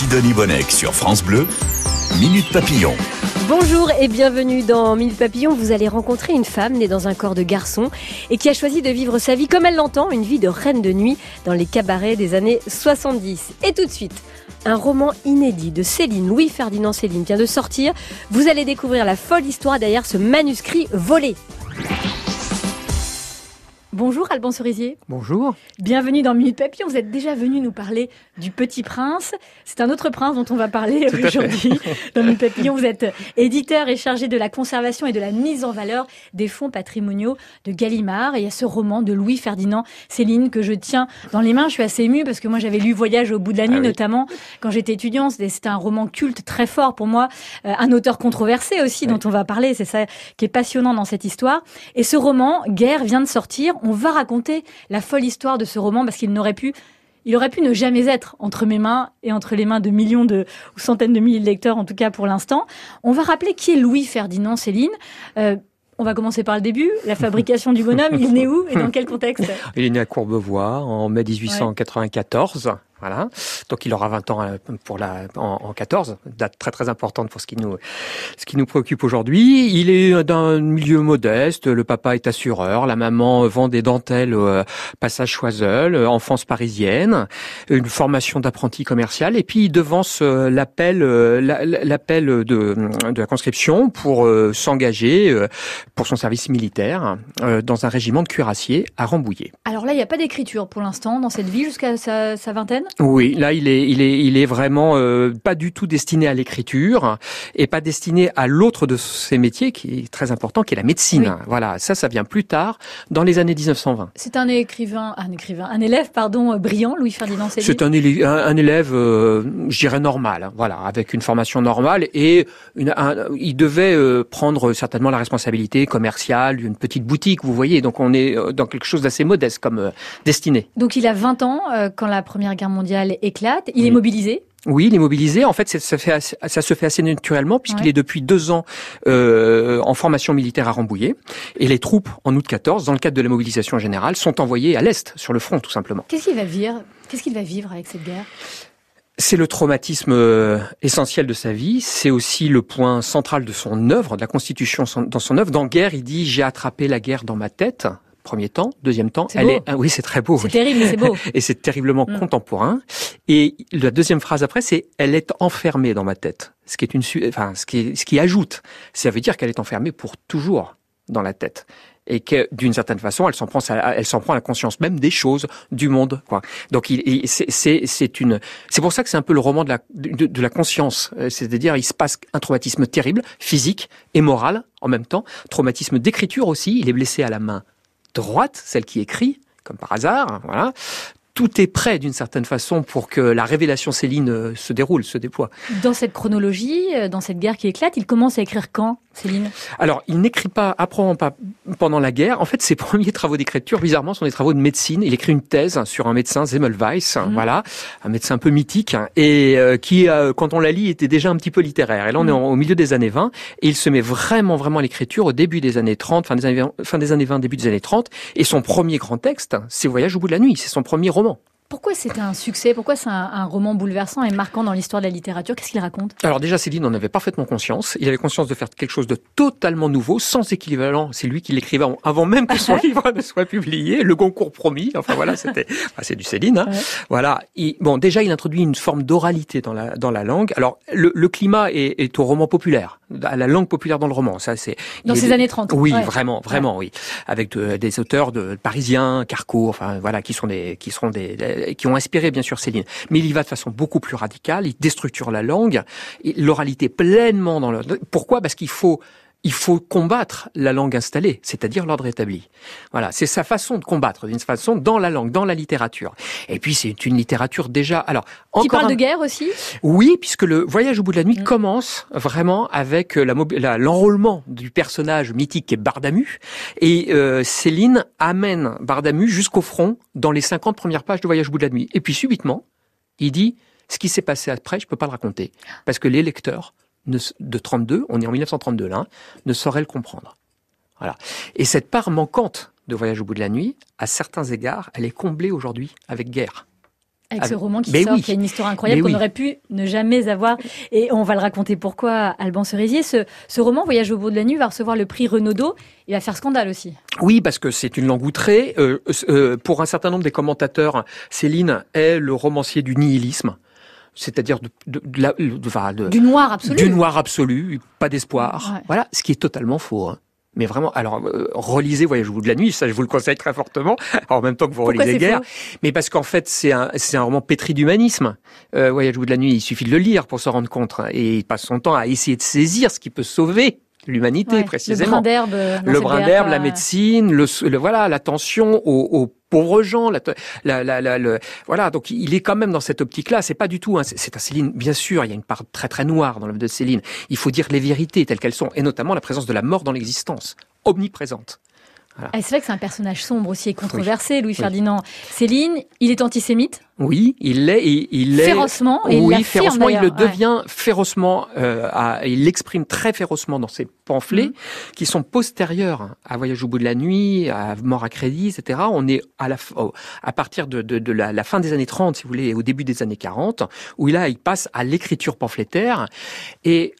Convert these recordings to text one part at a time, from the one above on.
Sidonie Bonnec sur France Bleu, Minute Papillon. Bonjour et bienvenue dans Minute Papillon. Vous allez rencontrer une femme née dans un corps de garçon et qui a choisi de vivre sa vie comme elle l'entend, une vie de reine de nuit dans les cabarets des années 70. Et tout de suite, un roman inédit de Céline, Louis-Ferdinand Céline vient de sortir. Vous allez découvrir la folle histoire derrière ce manuscrit volé. Bonjour Alban Cerisier. Bonjour. Bienvenue dans Minute Papillon. Vous êtes déjà venu nous parler du Petit Prince. C'est un autre prince dont on va parler aujourd'hui dans Minute Papillon. Vous êtes éditeur et chargé de la conservation et de la mise en valeur des fonds patrimoniaux de Gallimard. Et il y a ce roman de Louis-Ferdinand Céline que je tiens dans les mains. Je suis assez émue parce que moi j'avais lu Voyage au bout de la nuit, ah notamment quand j'étais étudiante. C'était un roman culte très fort pour moi. Euh, un auteur controversé aussi dont on va parler. C'est ça qui est passionnant dans cette histoire. Et ce roman, Guerre, vient de sortir on va raconter la folle histoire de ce roman parce qu'il n'aurait pu il aurait pu ne jamais être entre mes mains et entre les mains de millions de ou centaines de milliers de lecteurs, en tout cas pour l'instant. On va rappeler qui est Louis Ferdinand Céline. Euh, on va commencer par le début. La fabrication du bonhomme, il est où et dans quel contexte Il est né à Courbevoie en mai 1894. Voilà. Donc il aura 20 ans euh, pour la en, en 14, date très très importante pour ce qui nous ce qui nous préoccupe aujourd'hui. Il est d'un milieu modeste. Le papa est assureur, la maman vend des dentelles au passage Choiseul, euh, enfance parisienne, une formation d'apprenti commercial et puis il devance euh, l'appel l'appel de, de la conscription pour s'engager pour son service militaire dans un régiment de cuirassiers à Rambouillet. Alors là, il n'y a pas d'écriture pour l'instant dans cette ville jusqu'à sa vingtaine? Oui, là il est il est il est vraiment euh, pas du tout destiné à l'écriture et pas destiné à l'autre de ses métiers qui est très important, qui est la médecine. Voilà, ça ça vient plus tard dans les années 1920. C'est un écrivain, un écrivain, un élève pardon brillant, Louis Ferdinand Céline. C'est un, un, élève, euh, je dirais normal, hein, voilà, avec une formation normale et une, il devait euh, prendre certainement la responsabilité commerciale d'une petite boutique. Vous voyez, donc on est dans quelque chose d'assez modeste comme destinée. Donc il a 20 ans quand la Première Guerre mondiale mondiale éclate. Il est mobilisé oui, il est mobilisé. En fait, ça, se fait assez, ça se fait assez naturellement puisqu'il est depuis deux ans euh, en formation militaire à Rambouillet. Et les troupes, en août 14, dans le cadre de la mobilisation générale, sont envoyées à l'Est, sur le front, tout simplement. Qu'est-ce qu'il va vivre? Qu'est-ce qu'il va vivre avec cette guerre? C'est le traumatisme euh, essentiel de sa vie. C'est aussi le point central de son œuvre, de la Constitution dans son œuvre. Dans Guerre, il dit j'ai attrapé la guerre dans ma tête premier temps, deuxième temps, elle est, ah oui, c'est très beau. C'est terrible, c'est beau. et c'est terriblement mm. contemporain. Et la deuxième phrase après, c'est elle est enfermée dans ma tête. Ce qui est une, enfin, ce qui, ce qui ajoute, ça veut dire qu'elle est enfermée pour toujours dans la tête et que d'une certaine façon, elle s'en prend, elle s'en prend à la conscience même des choses du monde. Quoi. Donc, il, c'est une, c'est pour ça que c'est un peu le roman de la de, de la conscience. Euh, c'est-à-dire, il se passe un traumatisme terrible, physique et moral en même temps. Traumatisme d'écriture aussi. Il est blessé à la main droite, celle qui écrit, comme par hasard, voilà. Tout est prêt d'une certaine façon pour que la révélation Céline euh, se déroule, se déploie. Dans cette chronologie, euh, dans cette guerre qui éclate, il commence à écrire quand, Céline? Alors, il n'écrit pas, apprend pas pendant la guerre. En fait, ses premiers travaux d'écriture, bizarrement, sont des travaux de médecine. Il écrit une thèse sur un médecin, Zemmelweis, mhm. voilà, un médecin un peu mythique, et euh, qui, quand on la lit, était déjà un petit peu littéraire. Et là, on est mhm. au milieu des années 20, et il se met vraiment, vraiment à l'écriture au début des années 30, fin des années, fin des années 20, début des années 30. Et son premier grand texte, c'est Voyage au bout de la nuit. C'est son premier roman. Cool. Pourquoi c'est un succès? Pourquoi c'est un, roman bouleversant et marquant dans l'histoire de la littérature? Qu'est-ce qu'il raconte? Alors déjà, Céline en avait parfaitement conscience. Il avait conscience de faire quelque chose de totalement nouveau, sans équivalent. C'est lui qui l'écrivait avant même que son livre ne soit publié. Le Goncourt promis. Enfin voilà, c'était, c'est du Céline. Hein. Voilà. bon, déjà, il introduit une forme d'oralité dans la dans la langue. Alors le, le climat est, est, au roman populaire, à la langue populaire dans le roman. Ça, c'est dans ces années 30. Oui, vraiment, vraiment, oui, avec des auteurs de parisiens, Carco, enfin voilà, qui sont des qui seront des qui ont inspiré bien sûr Céline. Mais il y va de façon beaucoup plus radicale, il déstructure la langue, l'oralité pleinement dans le... Pourquoi? Parce qu'il faut il faut combattre la langue installée, c'est-à-dire l'ordre établi. Voilà, c'est sa façon de combattre, d'une façon dans la langue, dans la littérature. Et puis c'est une littérature déjà. Alors qui parle de guerre aussi? Oui, puisque le Voyage au bout de la nuit mm. commence vraiment avec euh, l'enrôlement du personnage mythique qui est Bardamu, et euh, Céline amène Bardamu jusqu'au front dans les 50 premières pages de Voyage au bout de la nuit. Et puis subitement, il dit ce qui s'est passé après, je peux pas le raconter parce que les lecteurs de 32, on est en 1932 là, ne saurait le comprendre. Voilà. Et cette part manquante de Voyage au bout de la nuit, à certains égards, elle est comblée aujourd'hui avec Guerre. Avec ce roman qui sort, qui a une histoire incroyable qu'on aurait pu ne jamais avoir. Et on va le raconter pourquoi, Alban Cerisier. Ce, ce roman, Voyage au bout de la nuit, va recevoir le prix Renaudot. Il va faire scandale aussi. Oui, parce que c'est une langue outrée. Euh, euh, pour un certain nombre des commentateurs, Céline est le romancier du nihilisme c'est-à-dire de, de, de, du noir absolu. Du noir absolu, pas d'espoir. Voilà, ce qui est totalement faux. Hein. Mais vraiment, alors euh, relisez Voyage au bout de la nuit, ça je vous le conseille très fortement, en même temps que vous relisez Guerre. Mais parce qu'en fait, c'est un, c'est un roman pétri d'humanisme. Euh, Voyage au bout de la nuit, il suffit de le lire pour se rendre compte. Hein. Et il passe son temps à essayer de saisir ce qui peut sauver l'humanité précisément. Le brin d'herbe, le brin d'herbe, la médecine, le, le voilà, l'attention aux, aux, pauvres gens. La, la, la, le, voilà, donc il est quand même dans cette optique-là. C'est pas du tout. Hein, c'est un Céline, bien sûr. Il y a une part très très noire dans l'œuvre de Céline. Il faut dire les vérités telles qu'elles sont, et notamment la présence de la mort dans l'existence, omniprésente. Ah, c'est vrai que c'est un personnage sombre aussi et controversé, Louis Ferdinand. Céline, il est antisémite Oui, il l'est. Il, est férocement. Et oui, férocement. Il le devient férocement. Euh, il l'exprime très férocement dans ses pamphlets mhm. qui sont postérieurs à Voyage au bout de la nuit, à Mort à crédit, etc. On est à la à partir de, de, de la, la, fin des années 30, si vous voulez, au début des années 40, où là, il passe à l'écriture pamphlétaire et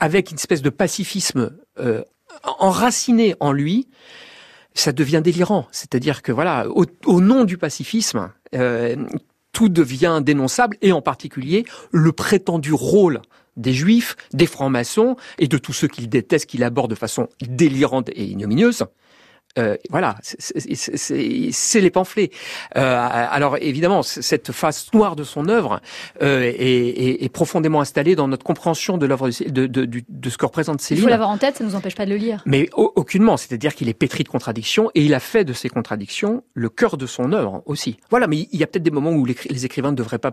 avec une espèce de pacifisme euh, enraciné en lui ça devient délirant. C'est-à-dire que voilà, au, nom du pacifisme, euh, tout devient dénonçable, et en particulier le prétendu rôle des juifs, des francs-maçons et de tous ceux qu'il déteste, qu'il aborde de façon délirante et ignominieuse. Euh, voilà, c'est les pamphlets. Euh, alors évidemment, cette face noire de son œuvre euh, est, est, est, profondément installée dans notre compréhension de l'œuvre de, de, de, de, ce que représente Céline. Il faut l'avoir en tête, ça ne nous empêche pas de le lire. Mais aucunement, c'est-à-dire qu'il est pétri de contradictions et il a fait de ces contradictions le cœur de son œuvre aussi. Voilà, mais il y a peut-être des moments où les, les, écrivains ne devraient pas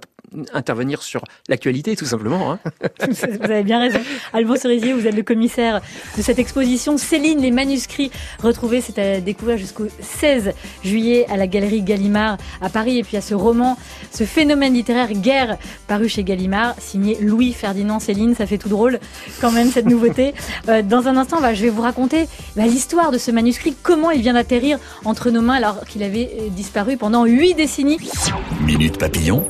intervenir sur l'actualité, tout simplement. Hein. vous avez bien raison. Alban Cerisier, vous êtes le commissaire de cette exposition Céline, les manuscrits retrouvés, c'était découvrir jusqu'au 16 juillet à la galerie Gallimard à Paris. Et puis à ce roman, ce phénomène littéraire Guerre, paru chez Gallimard, signé Louis Ferdinand Céline. Ça fait tout drôle quand même cette nouveauté. Euh, dans un instant, bah, je vais vous raconter bah, l'histoire de ce manuscrit, comment il vient d'atterrir entre nos mains alors qu'il avait euh, disparu pendant huit décennies. Minute Papillon,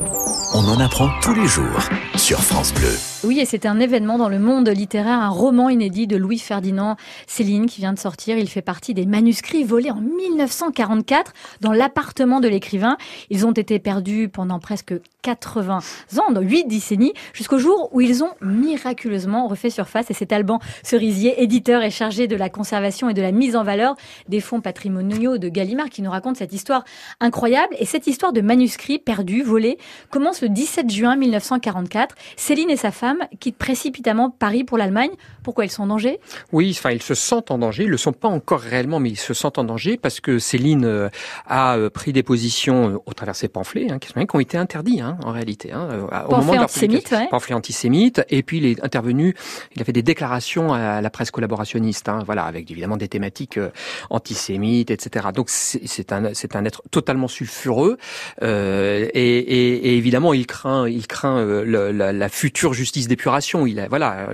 on en apprend tous les jours sur France Bleu. Oui, et c'est un événement dans le monde littéraire, un roman inédit de Louis Ferdinand Céline qui vient de sortir. Il fait partie des manuscrits volés en 1944 dans l'appartement de l'écrivain. Ils ont été perdus pendant presque 80 ans, dans 8 décennies, jusqu'au jour où ils ont miraculeusement refait surface. Et c'est Alban Cerisier, éditeur et chargé de la conservation et de la mise en valeur des fonds patrimoniaux de Gallimard, qui nous raconte cette histoire incroyable. Et cette histoire de manuscrits perdus, volés, commence le 17 juin 1944. Céline et sa femme quittent précipitamment Paris pour l'Allemagne. Pourquoi ils sont en danger? Oui, enfin ils se sentent en danger. Ils le sont pas encore réellement, mais ils se sentent en danger parce que Céline euh, a euh, pris des positions euh, au travers de ses pamphlets hein, qui, ont été interdits hein, en réalité. Hein, au moment de antisémites, pamphlets antisémites. Et puis il est intervenu, il a fait des déclarations à la presse collaborationniste, hein, voilà, avec évidemment des thématiques antisémites, etc. Donc c'est un c'est un être totalement sulfureux euh, et, et, et, évidemment il craint il craint la, la future justice d'épuration. Il a, voilà,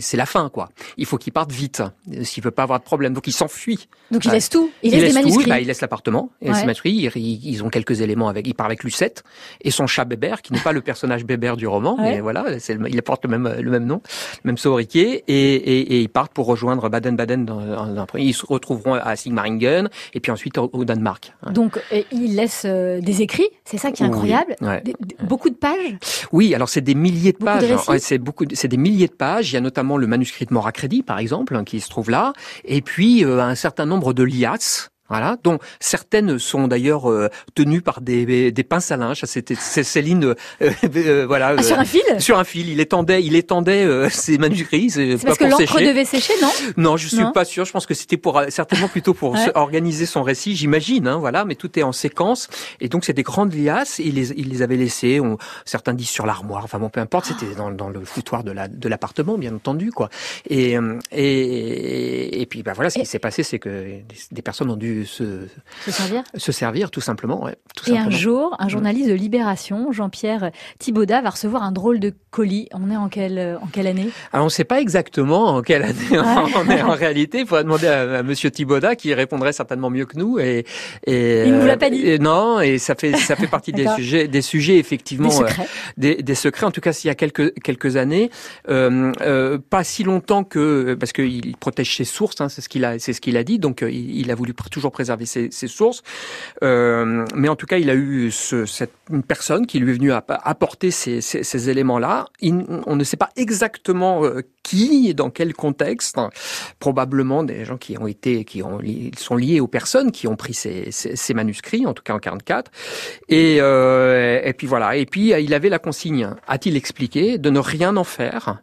c'est la fin, quoi. Il faut qu'il parte vite, s'il veut pas avoir de problème. Donc il s'enfuit. Donc il laisse tout. Il, laisse, des manuscrits. Bah, il laisse l'appartement. Et Ils, ont quelques éléments avec. Il part avec Lucette et son chat Bébert, qui n'est pas le personnage Bébert du roman, mais voilà, il porte le même le même nom, le même sobriquet, et, et, ils partent pour rejoindre Baden-Baden. Dans, ils se retrouveront à Sigmaringen et puis ensuite au, Danemark. Donc il laisse euh, des écrits. C'est ça qui est incroyable. beaucoup de pages. Oui, alors c'est des milliers de pages c'est beaucoup, c'est des milliers de pages. Il y a notamment le manuscrit de crédit, par exemple, hein, qui se trouve là, et puis euh, un certain nombre de liasses voilà, dont certaines sont d'ailleurs euh, tenues par des, des pinces à linge. C'était Céline, euh, euh, voilà, ah, sur un fil? Sur un fil, il étendait, il étendait ses manuscrits. C'est parce que l'encre devait sécher, non? Non, je suis pas sûr. Je pense que c'était pour certainement plutôt pour organiser son récit, j'imagine. Hein, voilà, mais tout est en séquence et donc c'est des grandes liasses. Il les, il les avait laissées. On, certains disent sur l'armoire. Enfin bon, peu importe. C'était dans, dans, le foutoir de la de l'appartement, bien entendu, quoi. Et et et puis bah voilà, ce qui s'est passé, c'est que des, des personnes ont dû se, se servir, se servir tout simplement. Ouais, tout Et simplement. un jour, un Mm. journaliste de Libération, Jean-Pierre Thibaudat, va recevoir un drôle de colis. On est en quelle, en quelle année? Alors on ne sait pas exactement en quelle année on est en réalité. Il faudrait demander à, à Monsieur Thibaudat qui répondrait certainement mieux que nous. Et, et Il ne vous l'a pas dit et non, et ça fait ça fait partie des sujets des sujets effectivement Des euh, secrets. des, des secrets. En tout cas, s'il y a quelques quelques années, euh, euh, pas si longtemps que parce qu'il protège ses sources. Hein, c'est ce qu'il a c'est ce qu'il a dit. Donc il, il a voulu toujours préserver ses, sources. Euh, mais en tout cas, il a eu ce, cette une personne qui lui est venue app- apporter ces, éléments-là. On ne sait pas exactement euh, qui et dans quel contexte. Probablement des gens qui ont été, qui ont, ils sont liés aux personnes qui ont pris ces, ces, manuscrits, en tout cas en 44. Et, euh, et puis voilà. Et puis il avait la consigne, a-t-il expliqué, de ne rien en faire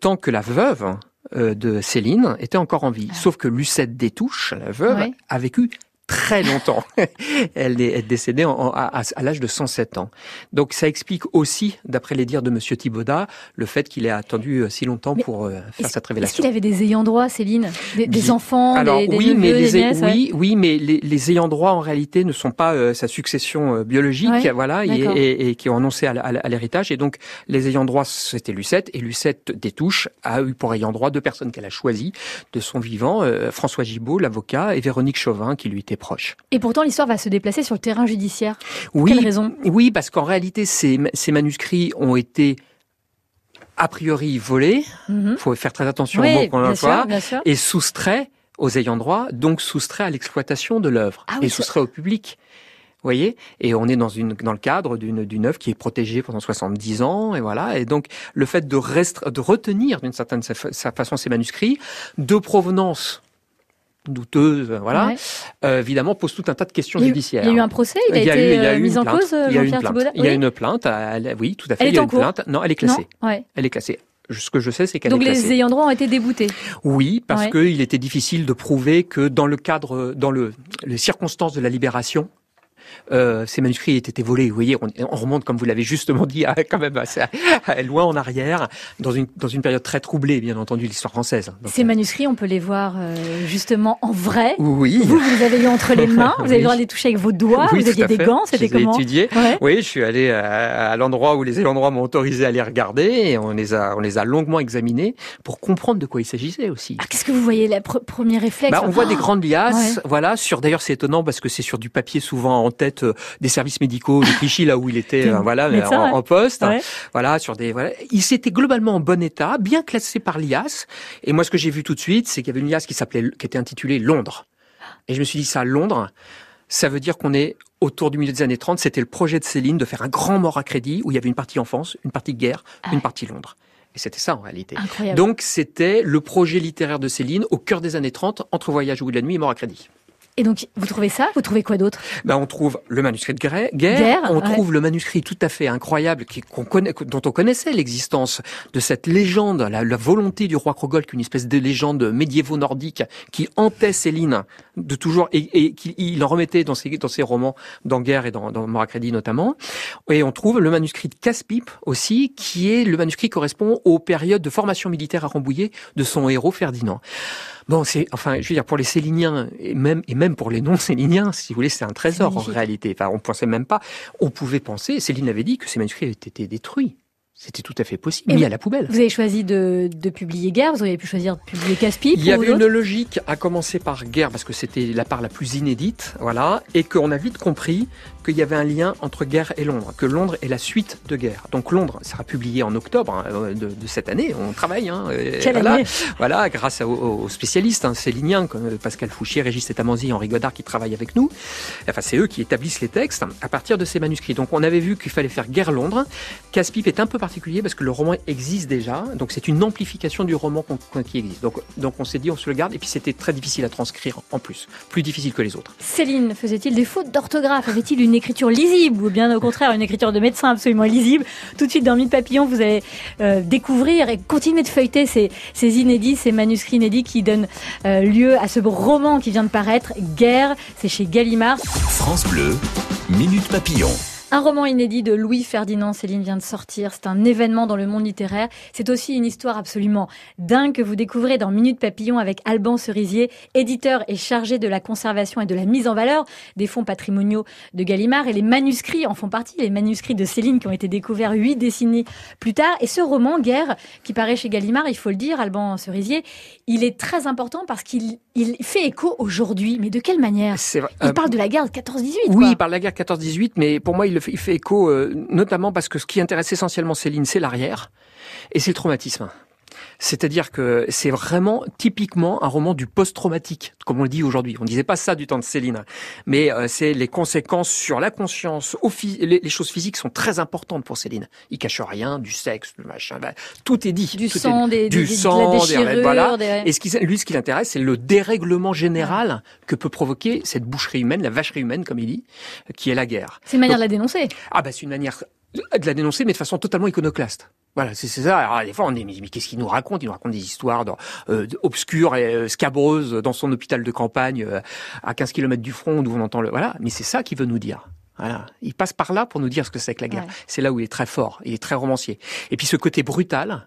tant que la veuve de Céline était encore en vie. Sauf que Lucette Détouche, la veuve, a vécu très longtemps. elle est, décédée en- en- à, l'âge de 107 ans. Donc ça explique aussi, d'après les dires de Monsieur Thibaudat, le fait qu'il ait attendu euh, si longtemps Mais pour euh, faire Est-ce cette est-ce révélation. qu'il avait des ayants droit, Céline? Des, des enfants, Alors des, des oui, mais les des ouais. oui, oui, mais les, les ayants droit en réalité ne sont pas euh, sa succession euh, biologique, Ouais, voilà, et, et- et qui ont annoncé à, l'héritage. Et donc les ayants droit, c'était Lucette, et Lucette Détouche a eu pour ayant droit deux personnes qu'elle a choisies de son vivant, François Gibault, l'avocat, et Véronique Chauvin, qui lui était proche. Et pourtant, l'histoire va se déplacer sur le terrain judiciaire. Oui, Quelle raison? oui, parce qu'en réalité, ces, ces manuscrits ont été a priori volés. Mhm. Il faut faire très attention aux Oui, mots qu'on emploie. et soustrait aux ayants droit, donc soustrait à l'exploitation de l'œuvre Ah oui, et ça- soustrait au public. Vous voyez? Et on est dans une dans le cadre d'une œuvre qui est protégée pendant 70 ans et voilà et donc le fait de de retenir d'une certaine sa façon ces manuscrits de provenance douteuse voilà Ouais. euh, évidemment pose tout un tas de questions Il eu- judiciaires. Il y a eu un procès, il a Il y a été eu- il y a euh, eu mis une en plainte. cause, euh, Il y a eu une Jean-Pierre plainte. Thibaudat Il y a Oui. une plainte. elle- oui, tout à fait. Elle il y a une cours plainte. Non, elle est classée. Non ouais. Elle est classée. Ce que je sais, c'est qu'elle est Donc les ayants droit ont été déboutés. Oui, parce Ouais. qu'il était difficile de prouver que dans le cadre, dans le, les circonstances de la libération, euh, ces manuscrits aient été volés. Vous voyez, on, on remonte, comme vous l'avez justement dit, à, quand même assez à- loin en arrière, dans une, dans une période très troublée, bien entendu, de l'histoire française. Donc, Ces manuscrits, on peut les voir euh, justement en vrai. oui. Vous, vous les avez eu entre les mains, vous avez Oui. le droit de les toucher avec vos doigts, Oui, vous aviez des gants, c'était comment étudiés. Ouais. Oui, je suis allé à, à l'endroit où les droit m'ont autorisé à les regarder et on les a, on les a longuement examinés pour comprendre de quoi il s'agissait aussi. Ah, Qu'est-ce que vous voyez, le premier réflexe Bah, on voit des Oh grandes liasses, Ouais. voilà. Sur d'ailleurs, c'est étonnant parce que c'est sur du papier souvent en tête euh, des services médicaux de Clichy, là où il était, euh, voilà, en, ouais. en poste. Ouais. Voilà, sur des, voilà. Il s'était globalement en bon état, bien classé par l'IAS. Et moi, ce que j'ai vu tout de suite, c'est qu'il y avait une IAS qui s'appelait, qui était intitulée Londres. Et je me suis dit, ça, Londres, ça veut dire qu'on est autour du milieu des années 30. C'était le projet de Céline de faire un grand mort à crédit où il y avait une partie enfance, une partie guerre, Ah une partie Londres. Et c'était ça en réalité. Incroyable. Donc c'était le projet littéraire de Céline au cœur des années 30, entre Voyage au bout de la nuit et Mort à crédit. Et donc, vous trouvez ça? Vous trouvez quoi d'autre? Ben, on trouve le manuscrit de Guerre, guerre, on ouais. trouve le manuscrit tout à fait incroyable qui, connaît, dont on connaissait l'existence de cette légende, la, la volonté du roi Krogolk, une espèce de légende médiévo-nordique qui hantait Céline de toujours et, et qu'il il en remettait dans ses, dans ses romans, dans Guerre et dans, dans crédit notamment. Et on trouve le manuscrit de Casse-Pipe aussi, qui est le manuscrit qui correspond aux périodes de formation militaire à Rambouillet de son héros Ferdinand. Bon, c'est enfin, je veux dire pour les Céliniens et même et même pour les non-Céliniens, si vous voulez, c'est un trésor en réalité. Enfin, on pensait même pas. On pouvait penser. Céline avait dit que ces manuscrits avaient été détruits. C'était tout à fait possible, Et mis à la poubelle. Vous avez choisi de, de publier Guerre, vous auriez pu choisir de publier Casse-Pipe Il y avait une logique à commencer par guerre parce que c'était la part la plus inédite, voilà, et qu'on a vite compris qu'il y avait un lien entre guerre et Londres, que Londres est la suite de guerre. Donc Londres sera publié en octobre hein, de, de cette année. On travaille, hein, Quelle voilà, année voilà, grâce aux, aux spécialistes, hein, céliniens comme Pascal Fouchier, Régis Tetamanzi, Henri Godard qui travaillent avec nous. Enfin, c'est eux qui établissent les textes à partir de ces manuscrits. Donc on avait vu qu'il fallait faire guerre Londres. Casse-Pipe est un peu particulier parce que le roman existe déjà, donc c'est une amplification du roman qui existe. Donc, donc on s'est dit on se le garde et puis c'était très difficile à transcrire en plus, plus difficile que les autres. Céline, faisait-il des fautes d'orthographe? Avait-il une écriture lisible ou bien au contraire une écriture de médecin absolument illisible Tout de suite dans Mille Papillon, vous allez euh, découvrir et continuer de feuilleter ces, ces inédits, ces manuscrits inédits qui donnent euh, lieu à ce roman qui vient de paraître, Guerre, c'est chez Gallimard. France Bleu, Minute Papillon. Un roman inédit de Louis Ferdinand Céline vient de sortir. C'est un événement dans le monde littéraire. C'est aussi une histoire absolument dingue que vous découvrez dans Minute Papillon avec Alban Cerisier, éditeur et chargé de la conservation et de la mise en valeur des fonds patrimoniaux de Gallimard. Et les manuscrits en font partie, les manuscrits de Céline qui ont été découverts huit décennies plus tard. Et ce roman, Guerre, qui paraît chez Gallimard, il faut le dire, Alban Cerisier, il est très important parce qu'il il fait écho aujourd'hui. Mais de quelle manière? Il euh, parle de la guerre de 14-18. Oui, il parle de la guerre 14-18, mais pour moi, il le il fait écho euh, notamment parce que ce qui intéresse essentiellement Céline, c'est l'arrière et c'est le traumatisme. C'est-à-dire que c'est vraiment typiquement un roman du post-traumatique, comme on le dit aujourd'hui. On disait pas ça du temps de Céline, mais euh, c'est les conséquences sur la conscience. Les, choses physiques sont très importantes pour Céline. Il cache rien, du sexe, du machin, bah, tout est dit. Du sang, des, du sang, des, voilà. Et ce qui, lui, ce qui l'intéresse, c'est le dérèglement général que peut provoquer cette boucherie humaine, la vacherie humaine, comme il dit, qui est la guerre. C'est une manière de la dénoncer. Ah bah c'est une manière de la dénoncer, mais de façon totalement iconoclaste. Voilà, c'est ça. Alors, des fois, on dit, mais, qu'est-ce qu'il nous raconte? Il nous raconte des histoires euh, obscures et euh, scabreuses dans son hôpital de campagne, euh, à 15 km du front, d'où on entend le... Voilà, mais c'est ça qu'il veut nous dire. Voilà. Il passe par là pour nous dire ce que c'est que la guerre. C'est là où il est très fort, il est très romancier. Et puis ce côté brutal,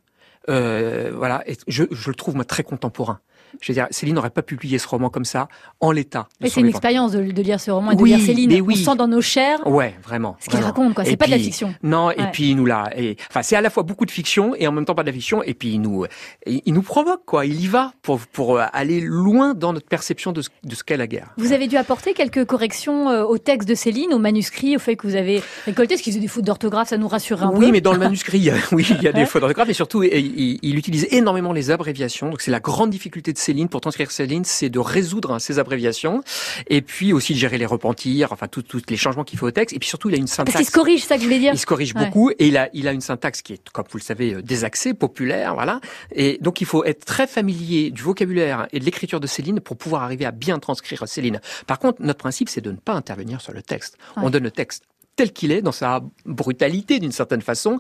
euh, voilà, je, je, le trouve moi très contemporain. Je veux dire, Céline n'aurait pas publié ce roman comme ça en l'état. c'est une expérience de, de, lire ce roman et de lire Céline. Mais oui. On sent dans nos chairs. Ouais, vraiment. Ce qu'il raconte, quoi. C'est pas de la fiction. Non, et puis il nous l'a. Enfin, c'est à la fois beaucoup de fiction et en même temps pas de la fiction. Et puis il nous, il nous provoque, quoi. Il y va pour pour aller loin dans notre perception de ce, de ce qu'est la guerre. Vous avez dû apporter quelques corrections euh, au texte de Céline, au manuscrit, au fait que vous avez récolté, ce qui faisait des fautes d'orthographe, ça nous rassurerait un peu. Oui, mais dans le manuscrit, oui, il y a des fautes d'orthographe, mais surtout, il, il utilise énormément les abréviations. Donc c'est la grande difficulté de Céline pour transcrire Céline, c'est de résoudre hein, ces abréviations et puis aussi de gérer les repentirs, enfin tous les changements qu'il faut au texte. Et puis surtout, il a une syntaxe. Parce qu'il se corrige, ça que je voulais dire. Il se corrige beaucoup et il a, il a une syntaxe qui est, comme vous le savez, euh, désaxée, populaire, voilà. Et donc il faut être très familier du vocabulaire et de l'écriture de Céline pour pouvoir arriver à bien transcrire Céline. Par contre, notre principe, c'est de ne pas intervenir sur le texte. On donne le texte tel qu'il est, dans sa brutalité d'une certaine façon,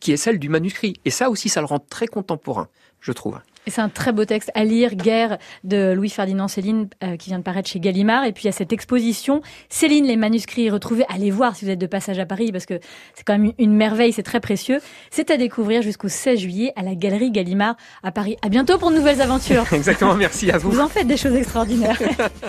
qui est celle du manuscrit. Et ça aussi, ça le rend très contemporain, je trouve. Et c'est un très beau texte à lire, Guerre de Louis-Ferdinand Céline, euh, qui vient de paraître chez Gallimard. Et puis il y a cette exposition, Céline, les manuscrits retrouvés. Allez voir si vous êtes de passage à Paris, parce que c'est quand même une merveille, c'est très précieux. C'est à découvrir jusqu'au 16 juillet à la Galerie Gallimard à Paris. À bientôt pour de nouvelles aventures. Exactement, merci à vous. Vous en faites des choses extraordinaires.